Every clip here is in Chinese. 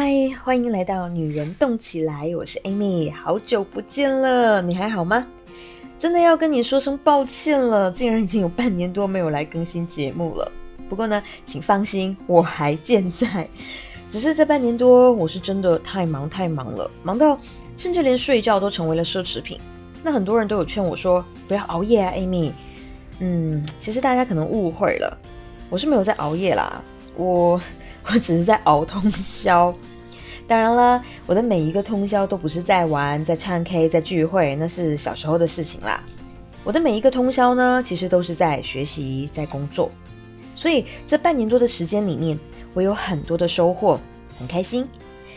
嗨，欢迎来到女人动起来，我是 Amy，好久不见了，你还好吗？真的要跟你说声抱歉了，竟然已经有半年多没有来更新节目了。不过呢，请放心，我还健在。只是这半年多，我是真的太忙太忙了，忙到甚至连睡觉都成为了奢侈品。那很多人都有劝我说，不要熬夜啊，Amy。嗯，其实大家可能误会了，我是没有在熬夜啦，我 我只是在熬通宵。当然了，我的每一个通宵都不是在玩、在唱 K、在聚会，那是小时候的事情啦。我的每一个通宵呢，其实都是在学习、在工作。所以这半年多的时间里面，我有很多的收获，很开心。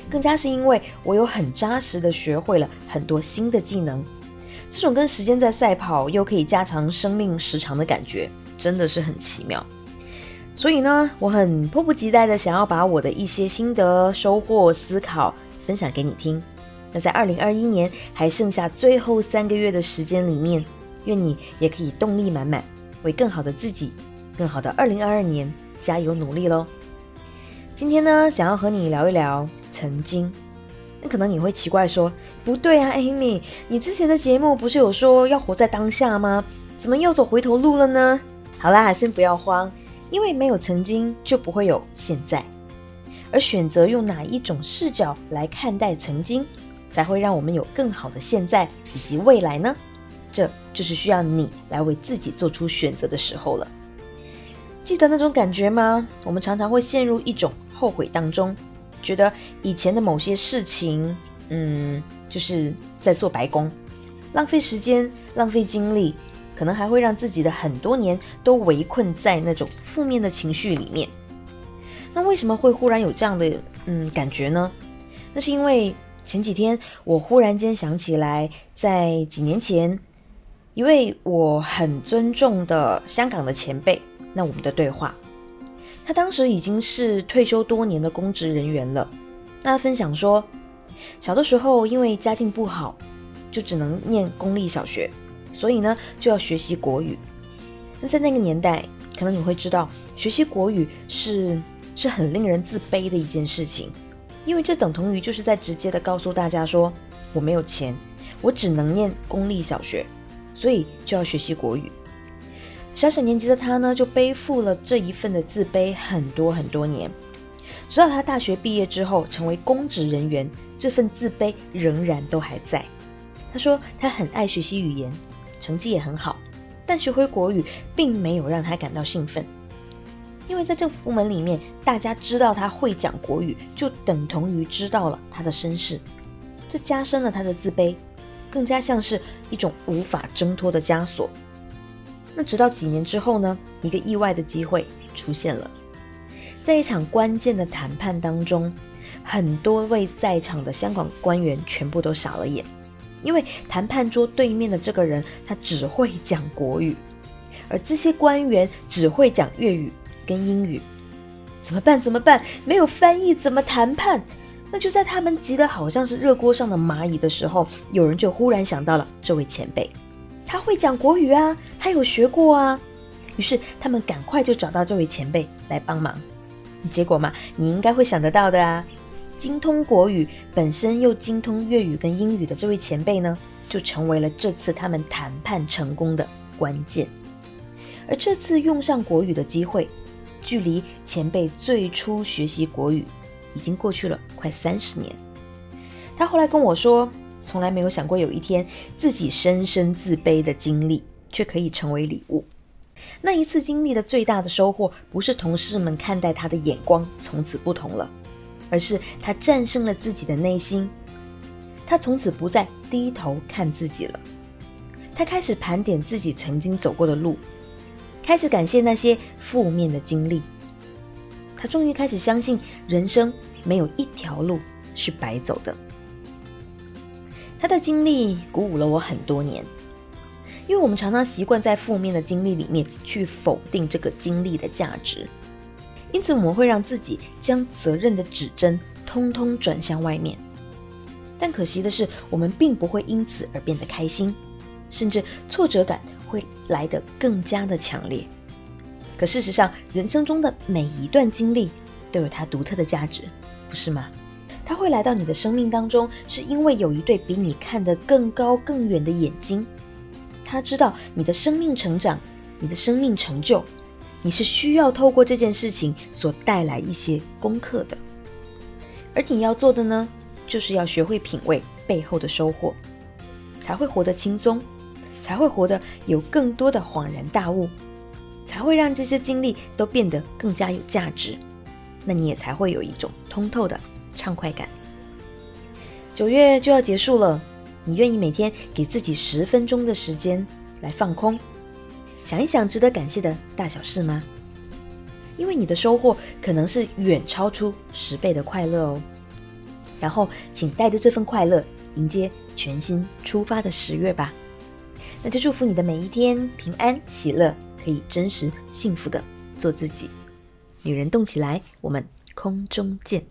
更加是因为我有很扎实的学会了很多新的技能。这种跟时间在赛跑，又可以加长生命时长的感觉，真的是很奇妙。所以呢，我很迫不及待的想要把我的一些心得、收获、思考分享给你听。那在二零二一年还剩下最后三个月的时间里面，愿你也可以动力满满，为更好的自己、更好的二零二二年加油努力喽！今天呢，想要和你聊一聊曾经。那可能你会奇怪说，不对啊，Amy，你之前的节目不是有说要活在当下吗？怎么又走回头路了呢？好啦，先不要慌。因为没有曾经，就不会有现在。而选择用哪一种视角来看待曾经，才会让我们有更好的现在以及未来呢？这就是需要你来为自己做出选择的时候了。记得那种感觉吗？我们常常会陷入一种后悔当中，觉得以前的某些事情，嗯，就是在做白工，浪费时间，浪费精力。可能还会让自己的很多年都围困在那种负面的情绪里面。那为什么会忽然有这样的嗯感觉呢？那是因为前几天我忽然间想起来，在几年前一位我很尊重的香港的前辈，那我们的对话，他当时已经是退休多年的公职人员了。那分享说，小的时候因为家境不好，就只能念公立小学。所以呢，就要学习国语。那在那个年代，可能你会知道，学习国语是是很令人自卑的一件事情，因为这等同于就是在直接的告诉大家说，我没有钱，我只能念公立小学，所以就要学习国语。小小年纪的他呢，就背负了这一份的自卑很多很多年，直到他大学毕业之后成为公职人员，这份自卑仍然都还在。他说他很爱学习语言。成绩也很好，但学会国语并没有让他感到兴奋，因为在政府部门里面，大家知道他会讲国语，就等同于知道了他的身世，这加深了他的自卑，更加像是一种无法挣脱的枷锁。那直到几年之后呢？一个意外的机会出现了，在一场关键的谈判当中，很多位在场的香港官员全部都傻了眼。因为谈判桌对面的这个人，他只会讲国语，而这些官员只会讲粤语跟英语，怎么办？怎么办？没有翻译怎么谈判？那就在他们急得好像是热锅上的蚂蚁的时候，有人就忽然想到了这位前辈，他会讲国语啊，他有学过啊，于是他们赶快就找到这位前辈来帮忙。结果嘛，你应该会想得到的啊。精通国语，本身又精通粤语跟英语的这位前辈呢，就成为了这次他们谈判成功的关键。而这次用上国语的机会，距离前辈最初学习国语已经过去了快三十年。他后来跟我说，从来没有想过有一天自己深深自卑的经历，却可以成为礼物。那一次经历的最大的收获，不是同事们看待他的眼光从此不同了。而是他战胜了自己的内心，他从此不再低头看自己了。他开始盘点自己曾经走过的路，开始感谢那些负面的经历。他终于开始相信人生没有一条路是白走的。他的经历鼓舞了我很多年，因为我们常常习惯在负面的经历里面去否定这个经历的价值。因此，我们会让自己将责任的指针通通转向外面。但可惜的是，我们并不会因此而变得开心，甚至挫折感会来得更加的强烈。可事实上，人生中的每一段经历都有它独特的价值，不是吗？他会来到你的生命当中，是因为有一对比你看得更高更远的眼睛。他知道你的生命成长，你的生命成就，你是需要透过这件事情所带来一些功课的。而你要做的呢，就是要学会品味背后的收获，才会活得轻松，才会活得有更多的恍然大悟，才会让这些经历都变得更加有价值。那你也才会有一种通透的畅快感。九月就要结束了。你愿意每天给自己十分钟的时间来放空，想一想值得感谢的大小事吗？因为你的收获可能是远超出十倍的快乐哦。然后，请带着这份快乐迎接全新出发的十月吧。那就祝福你的每一天平安喜乐，可以真实幸福的做自己。女人动起来，我们空中见。